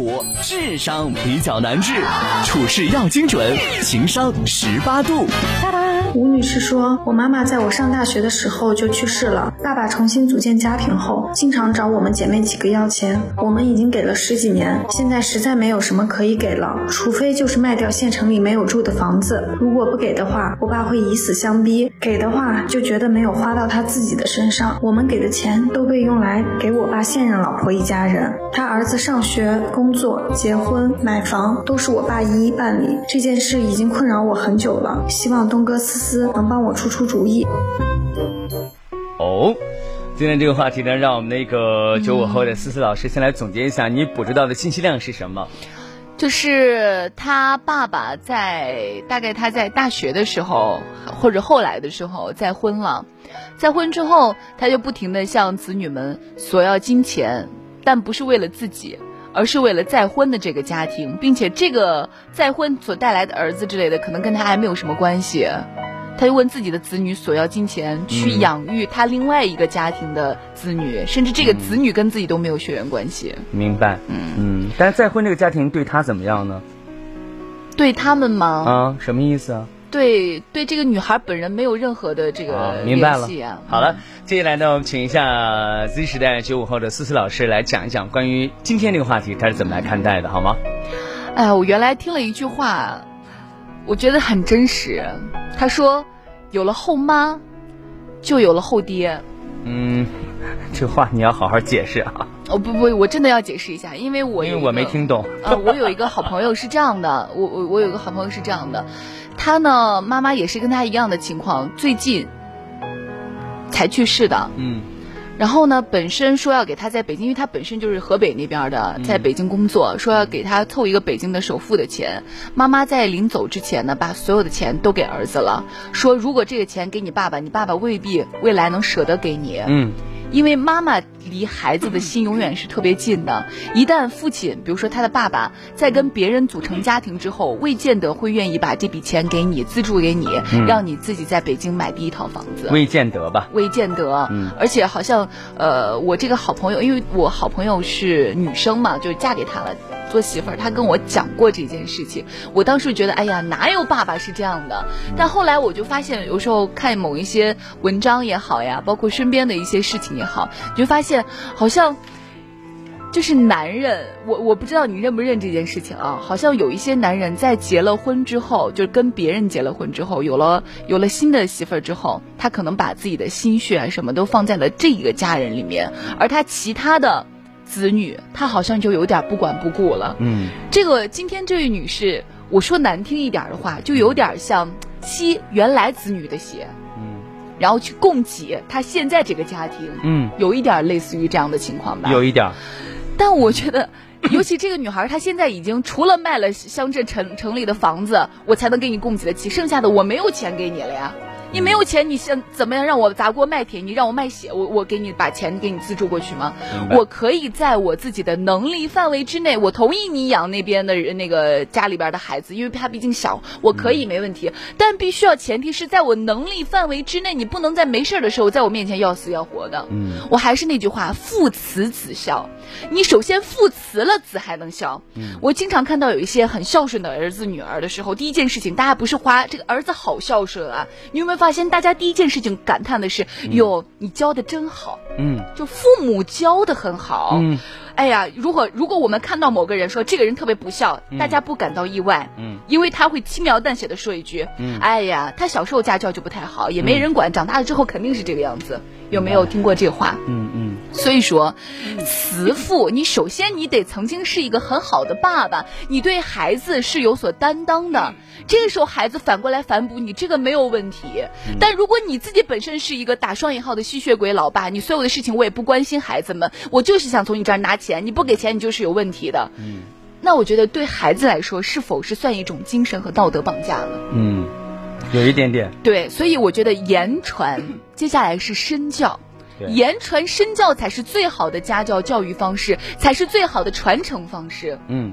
五智商比较难治，处事要精准，情商十八度。吴女士说：“我妈妈在我上大学的时候就去世了，爸爸重新组建家庭后，经常找我们姐妹几个要钱。我们已经给了十几年，现在实在没有什么可以给了，除非就是卖掉县城里没有住的房子。如果不给的话，我爸会以死相逼；给的话，就觉得没有花到他自己的身上。我们给的钱都被用来给我爸现任老婆一家人，他儿子上学、工作、结婚、买房都是我爸一一办理。这件事已经困扰我很久了，希望东哥思思能帮我出出主意。哦，今天这个话题呢，让我们那个九五后的思思老师先来总结一下，你捕捉到的信息量是什么？就是他爸爸在大概他在大学的时候，或者后来的时候再婚了，再婚之后，他就不停的向子女们索要金钱，但不是为了自己，而是为了再婚的这个家庭，并且这个再婚所带来的儿子之类的，可能跟他还没有什么关系。他就问自己的子女索要金钱，去养育他另外一个家庭的子女，甚至这个子女跟自己都没有血缘关系。明白，嗯嗯。但是再婚这个家庭对他怎么样呢？对他们吗？啊，什么意思啊？对对，这个女孩本人没有任何的这个明白了联系啊。好了，接下来呢，我们请一下 Z 时代九五后的思思老师来讲一讲关于今天这个话题，他是怎么来看待的，好吗？哎呀，我原来听了一句话，我觉得很真实。他说：“有了后妈，就有了后爹。嗯，这话你要好好解释啊。”哦不不，我真的要解释一下，因为我因为我没听懂。呃，我有一个好朋友是这样的，我我我有一个好朋友是这样的，他呢妈妈也是跟他一样的情况，最近才去世的。嗯然后呢，本身说要给他在北京，因为他本身就是河北那边的，在北京工作，说要给他凑一个北京的首付的钱。妈妈在临走之前呢，把所有的钱都给儿子了，说如果这个钱给你爸爸，你爸爸未必未来能舍得给你。嗯因为妈妈离孩子的心永远是特别近的，一旦父亲，比如说他的爸爸，在跟别人组成家庭之后，未见得会愿意把这笔钱给你资助给你，让你自己在北京买第一套房子。未见得吧？未见得，嗯。而且好像，呃，我这个好朋友，因为我好朋友是女生嘛，就嫁给他了，做媳妇儿，他跟我讲过这件事情。我当时觉得，哎呀，哪有爸爸是这样的？但后来我就发现，有时候看某一些文章也好呀，包括身边的一些事情也好，你就发现好像。就是男人，我我不知道你认不认这件事情啊？好像有一些男人在结了婚之后，就是跟别人结了婚之后，有了有了新的媳妇儿之后，他可能把自己的心血啊什么都放在了这一个家人里面，而他其他的子女，他好像就有点不管不顾了。嗯这个今天这位女士，我说难听一点的话，就有点像吸原来子女的血，嗯然后去供给他现在这个家庭，嗯，有一点类似于这样的情况吧。有一点。但我觉得，尤其这个女孩，她现在已经除了卖了乡镇城城里的房子，我才能给你供给得起，剩下的我没有钱给你了呀。你没有钱，你想怎么样让我砸锅卖铁？你让我卖血，我我给你把钱给你资助过去吗我可以在我自己的能力范围之内，我同意你养那边的人那个家里边的孩子，因为他毕竟小，我可以没问题。但必须要前提是在我能力范围之内，你不能在没事儿的时候在我面前要死要活的。嗯我还是那句话，父慈子孝。你首先父慈了，子还能孝。我经常看到有一些很孝顺的儿子女儿的时候，第一件事情大家不是夸这个儿子好孝顺啊，你有没有发现大家第一件事情感叹的是，哟，你教的真好，嗯。就父母教的很好。嗯。哎呀，如果如果我们看到某个人说这个人特别不孝，大家不感到意外，嗯，因为他会轻描淡写的说一句，嗯。哎呀，他小时候家教就不太好，也没人管，长大了之后肯定是这个样子。有没有听过这话？嗯嗯所以说，慈父，你首先你得曾经是一个很好的爸爸，你对孩子是有所担当的。这个时候，孩子反过来反哺你，这个没有问题。但如果你自己本身是一个打双引号的吸血鬼老爸，你所有的事情我也不关心孩子们，我就是想从你这儿拿钱，你不给钱，你就是有问题的。嗯那我觉得对孩子来说，是否是算一种精神和道德绑架了？嗯，有一点点。对，所以我觉得言传，接下来是身教。对言传身教才是最好的家教教育方式，才是最好的传承方式。嗯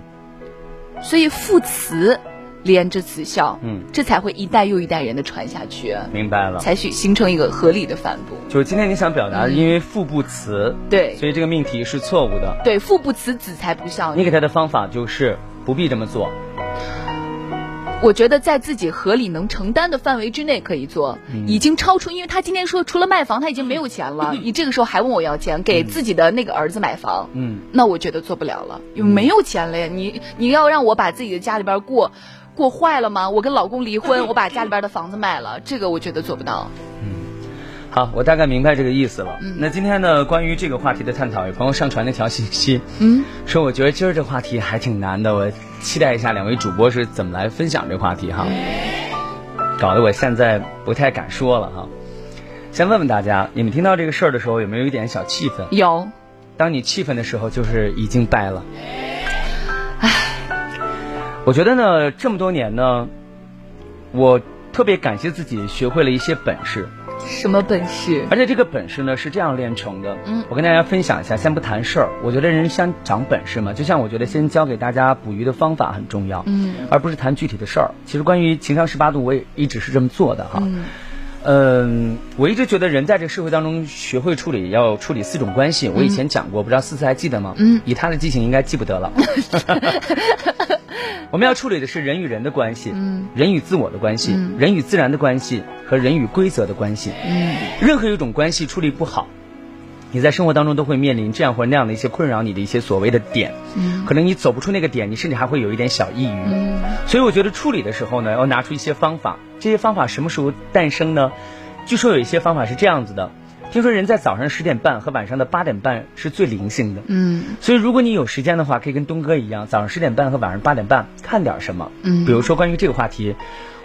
所以父慈，连着子孝，嗯，这才会一代又一代人的传下去，明白了。才许形成一个合理的反哺。就是今天你想表达的，因为父不慈，对所以这个命题是错误的。对，父不慈，子才不孝。你给他的方法就是不必这么做。我觉得在自己合理能承担的范围之内可以做，已经超出，因为他今天说除了卖房他已经没有钱了，你这个时候还问我要钱，给自己的那个儿子买房，嗯，那我觉得做不了了，因为没有钱了呀。你你要让我把自己的家里边过过坏了吗？我跟老公离婚，我把家里边的房子卖了，这个我觉得做不到。好，我大概明白这个意思了。那今天呢，关于这个话题的探讨，有朋友上传了条信息，嗯，说我觉得今儿这话题还挺难的，我期待一下两位主播是怎么来分享这话题哈。搞得我现在不太敢说了哈。先问问大家，你们听到这个事儿的时候有没有一点小气愤？有，当你气愤的时候，就是已经败了。唉，我觉得呢，这么多年呢，我特别感谢自己学会了一些本事。什么本事？而且这个本事呢是这样练成的。嗯，我跟大家分享一下，先不谈事儿。我觉得人先长本事嘛，就像我觉得先教给大家捕鱼的方法很重要。嗯，而不是谈具体的事儿。其实关于情商十八度，我也一直是这么做的哈。嗯，嗯，我一直觉得人在这个社会当中学会处理，要处理四种关系。我以前讲过，不知道思思还记得吗？嗯，以他的记性应该记不得了。我们要处理的是人与人的关系，嗯，人与自我的关系，嗯人与自然的关系和人与规则的关系。嗯，任何一种关系处理不好，你在生活当中都会面临这样或那样的一些困扰你的一些所谓的点。嗯，可能你走不出那个点，你甚至还会有一点小抑郁。嗯，所以我觉得处理的时候呢，要拿出一些方法。这些方法什么时候诞生呢？据说有一些方法是这样子的。听说人在早上十点半和晚上的八点半是最灵性的。嗯，所以如果你有时间的话，可以跟东哥一样，早上十点半和晚上八点半看点什么。嗯比如说关于这个话题，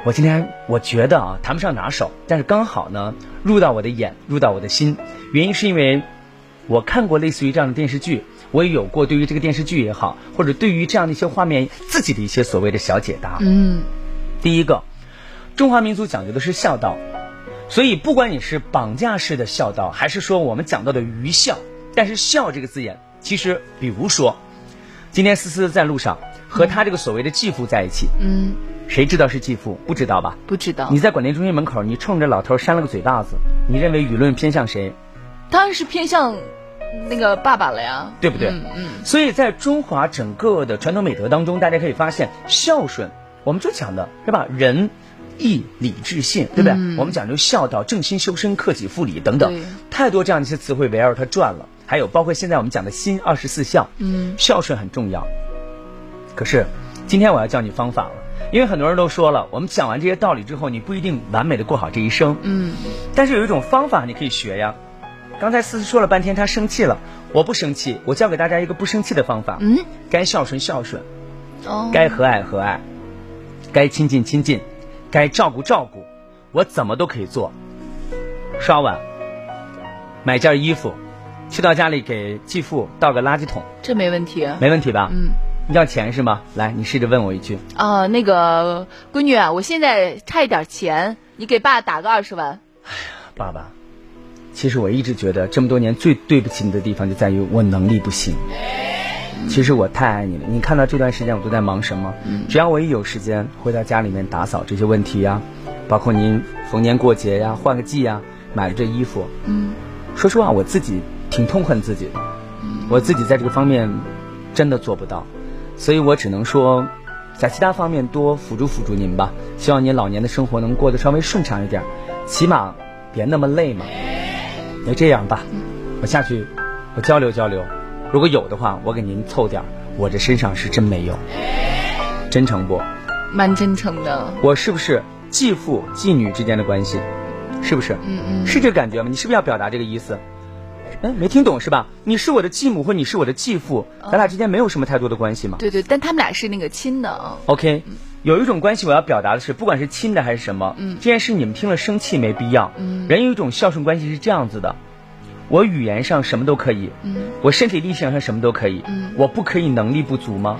我今天我觉得啊谈不上拿手，但是刚好呢入到我的眼，入到我的心。原因是因为我看过类似于这样的电视剧，我也有过对于这个电视剧也好，或者对于这样的一些画面自己的一些所谓的小解答。嗯，第一个，中华民族讲究的是孝道，所以不管你是绑架式的孝道，还是说我们讲到的愚孝，但是“孝”这个字眼，其实比如说，今天思思在路上和他这个所谓的继父在一起，嗯，谁知道是继父？不知道吧？不知道。你在广电中心门口，你冲着老头扇了个嘴巴子，你认为舆论偏向谁？当然是偏向那个爸爸了呀，对不对？嗯嗯所以在中华整个的传统美德当中，大家可以发现，孝顺，我们就讲的是吧？仁、义、礼、智、信，对不对？嗯我们讲究孝道、正心修身、克己复礼等等，太多这样的一些词汇围绕它转了。还有包括现在我们讲的新二十四孝，嗯孝顺很重要。可是今天我要教你方法了，因为很多人都说了，我们讲完这些道理之后，你不一定完美的过好这一生。嗯但是有一种方法你可以学呀。刚才思思说了半天，她生气了，我不生气，我教给大家一个不生气的方法。嗯，该孝顺孝顺，哦，该和蔼和蔼，该亲近亲近，该照顾照顾，我怎么都可以做。刷碗，买件衣服，去到家里给继父倒个垃圾桶，这没问题。没问题吧？嗯要钱是吗？来，你试着问我一句。啊、那个闺女啊，我现在差一点钱，你给爸打个二十万。哎呀爸爸，其实我一直觉得这么多年最对不起你的地方就在于我能力不行。其实我太爱你了，你看到这段时间我都在忙什么？只要我一有时间，回到家里面打扫这些问题呀，包括您逢年过节呀、换个季呀，买了这衣服，嗯。说实话，我自己挺痛恨自己的，我自己在这个方面真的做不到，所以我只能说，在其他方面多辅助辅助您吧。希望您老年的生活能过得稍微顺畅一点，起码别那么累嘛。那这样吧，我下去我交流交流，如果有的话，我给您凑点儿。我这身上是真没有，真诚不？蛮真诚的。我是不是继父继女之间的关系？是不是？嗯嗯是这个感觉吗？你是不是要表达这个意思？哎，没听懂是吧？你是我的继母或你是我的继父，咱俩之间没有什么太多的关系嘛。对对，但他们俩是那个亲的啊。OK，有一种关系我要表达的是，不管是亲的还是什么，嗯这件事你们听了生气没必要。嗯人有一种孝顺关系是这样子的，我语言上什么都可以，嗯我身体力行上什么都可以，嗯我不可以能力不足吗？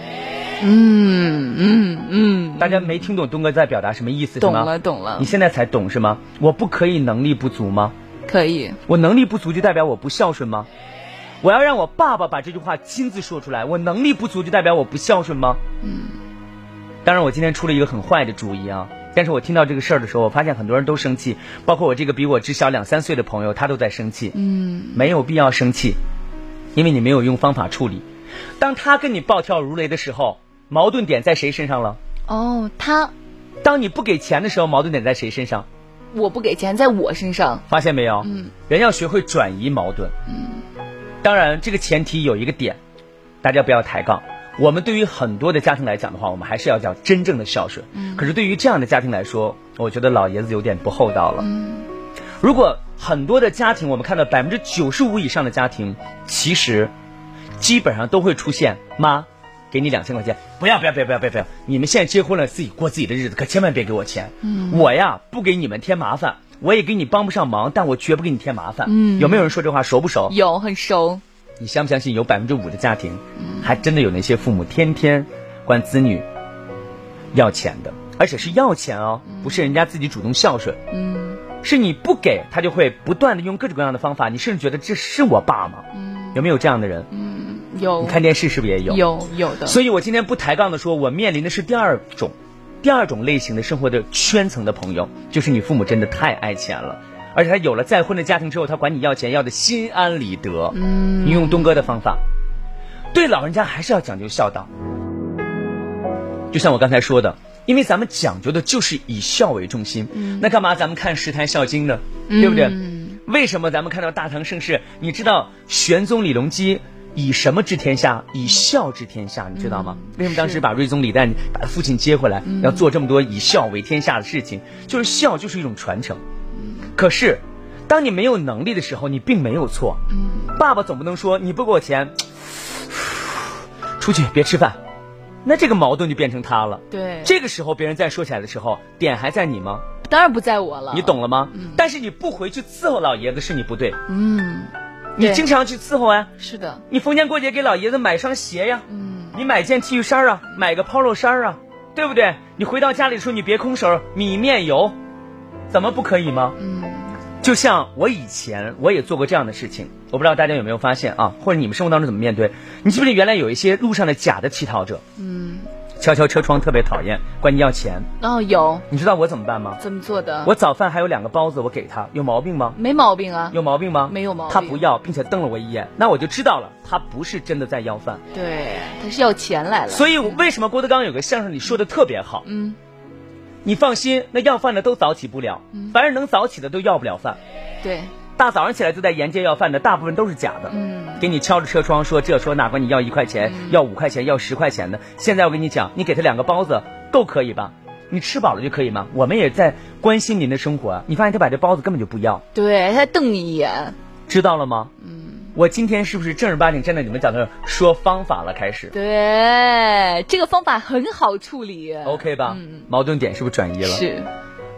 嗯嗯嗯，大家没听懂东哥在表达什么意思是懂吗？了懂了你，现在才懂是吗？我不可以能力不足吗？可以。我能力不足就代表我不孝顺吗？我要让我爸爸把这句话亲自说出来。我能力不足就代表我不孝顺吗？嗯当然，我今天出了一个很坏的主意啊。但是我听到这个事儿的时候，我发现很多人都生气，包括我这个比我只小两三岁的朋友，他都在生气。嗯，没有必要生气，因为你没有用方法处理。当他跟你暴跳如雷的时候，矛盾点在谁身上了？哦，他，当你不给钱的时候，矛盾点在谁身上？我不给钱，在我身上。发现没有？嗯，人要学会转移矛盾。嗯，当然，这个前提有一个点，大家不要抬杠。我们对于很多的家庭来讲的话，我们还是要讲真正的孝顺。嗯，可是对于这样的家庭来说，我觉得老爷子有点不厚道了。嗯，如果很多的家庭，我们看到百分之九十五以上的家庭，其实基本上都会出现妈，给你两千块钱，不要不要不要不要不要不要，你们现在结婚了，自己过自己的日子，可千万别给我钱。嗯，我呀不给你们添麻烦，我也给你帮不上忙，但我绝不给你添麻烦。嗯，有没有人说这话熟不熟？有，很熟。你相不相信有百分之五的家庭，还真的有那些父母天天管子女要钱的，而且是要钱哦，不是人家自己主动孝顺，嗯，是你不给他就会不断的用各种各样的方法，你甚至觉得这是我爸吗？嗯，有没有这样的人？嗯，有。你看电视是不是也有？有有的。所以我今天不抬杠的说，我面临的是第二种，第二种类型的生活的圈层的朋友，就是你父母真的太爱钱了。而且他有了再婚的家庭之后，他管你要钱要的心安理得。嗯，你用东哥的方法，对老人家还是要讲究孝道。就像我刚才说的，因为咱们讲究的就是以孝为中心。嗯，那干嘛咱们看十台孝经呢？对不对？嗯，为什么咱们看到大唐盛世？你知道玄宗李隆基以什么治天下？以孝治天下，你知道吗？嗯、为什么当时把睿宗李旦把他父亲接回来，要做这么多以孝为天下的事情？就是孝就是一种传承。可是，当你没有能力的时候，你并没有错。嗯，爸爸总不能说你不给我钱，出去别吃饭，那这个矛盾就变成他了。对，这个时候别人再说起来的时候，点还在你吗？当然不在我了。你懂了吗？嗯。但是你不回去伺候老爷子是你不对。嗯。你经常去伺候啊。是的。你逢年过节给老爷子买双鞋呀。嗯。你买件 T 恤衫啊，买个 polo 衫啊，对不对？你回到家里的时候，你别空手，米面油。怎么不可以吗？嗯，就像我以前我也做过这样的事情，我不知道大家有没有发现啊，或者你们生活当中怎么面对？你记不记得原来有一些路上的假的乞讨者？嗯，敲敲车窗特别讨厌，管你要钱。哦，有。你知道我怎么办吗？怎么做的？我早饭还有两个包子，我给他，有毛病吗？没毛病啊。有毛病吗？没有毛病。他不要，并且瞪了我一眼，那我就知道了，他不是真的在要饭。对，他是要钱来了。所以为什么郭德纲有个相声里说的特别好？嗯。你放心，那要饭的都早起不了，凡是能早起的都要不了饭。对，大早上起来就在沿街要饭的，大部分都是假的。嗯，给你敲着车窗说这说那，管你要一块钱，要五块钱，要十块钱的。现在我跟你讲，你给他两个包子够可以吧？你吃饱了就可以吗？我们也在关心您的生活。你发现他把这包子根本就不要，对他瞪你一眼，知道了吗？嗯。我今天是不是正儿八经站在你们讲的说方法了？开始，对，这个方法很好处理，OK 吧？嗯，矛盾点是不是转移了？是。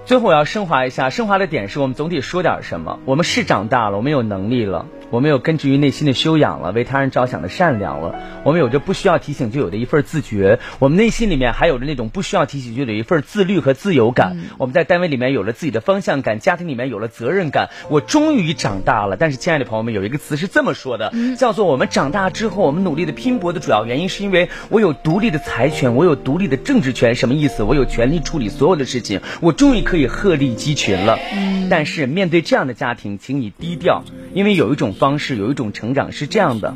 最后我要升华一下，升华的点是我们总得说点什么。我们是长大了，我们有能力了，我们有根植于内心的修养了，为他人着想的善良了，我们有着不需要提醒就有的一份自觉，我们内心里面还有着那种不需要提醒就有一份自律和自由感。嗯、我们在单位里面有了自己的方向感，家庭里面有了责任感。我终于长大了。但是，亲爱的朋友们，有一个词是这么说的，嗯、叫做我们长大之后，我们努力的拼搏的主要原因是因为我有独立的财权，我有独立的政治权。什么意思？我有权利处理所有的事情，我终于可以鹤立鸡群了。嗯，但是面对这样的家庭，请你低调，因为有一种方式，有一种成长是这样的：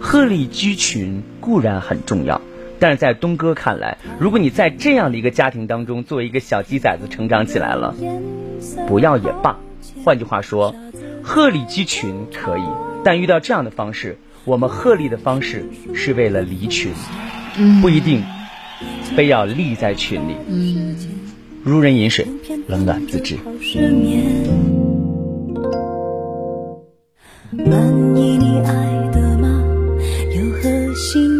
鹤立鸡群固然很重要，但是在东哥看来，如果你在这样的一个家庭当中，作为一个小鸡崽子成长起来了，不要也罢。换句话说，鹤立鸡群可以，但遇到这样的方式，我们鹤立的方式是为了离群，不一定非要立在群里。嗯。如人饮水，冷暖自知。满意你爱的吗？有何新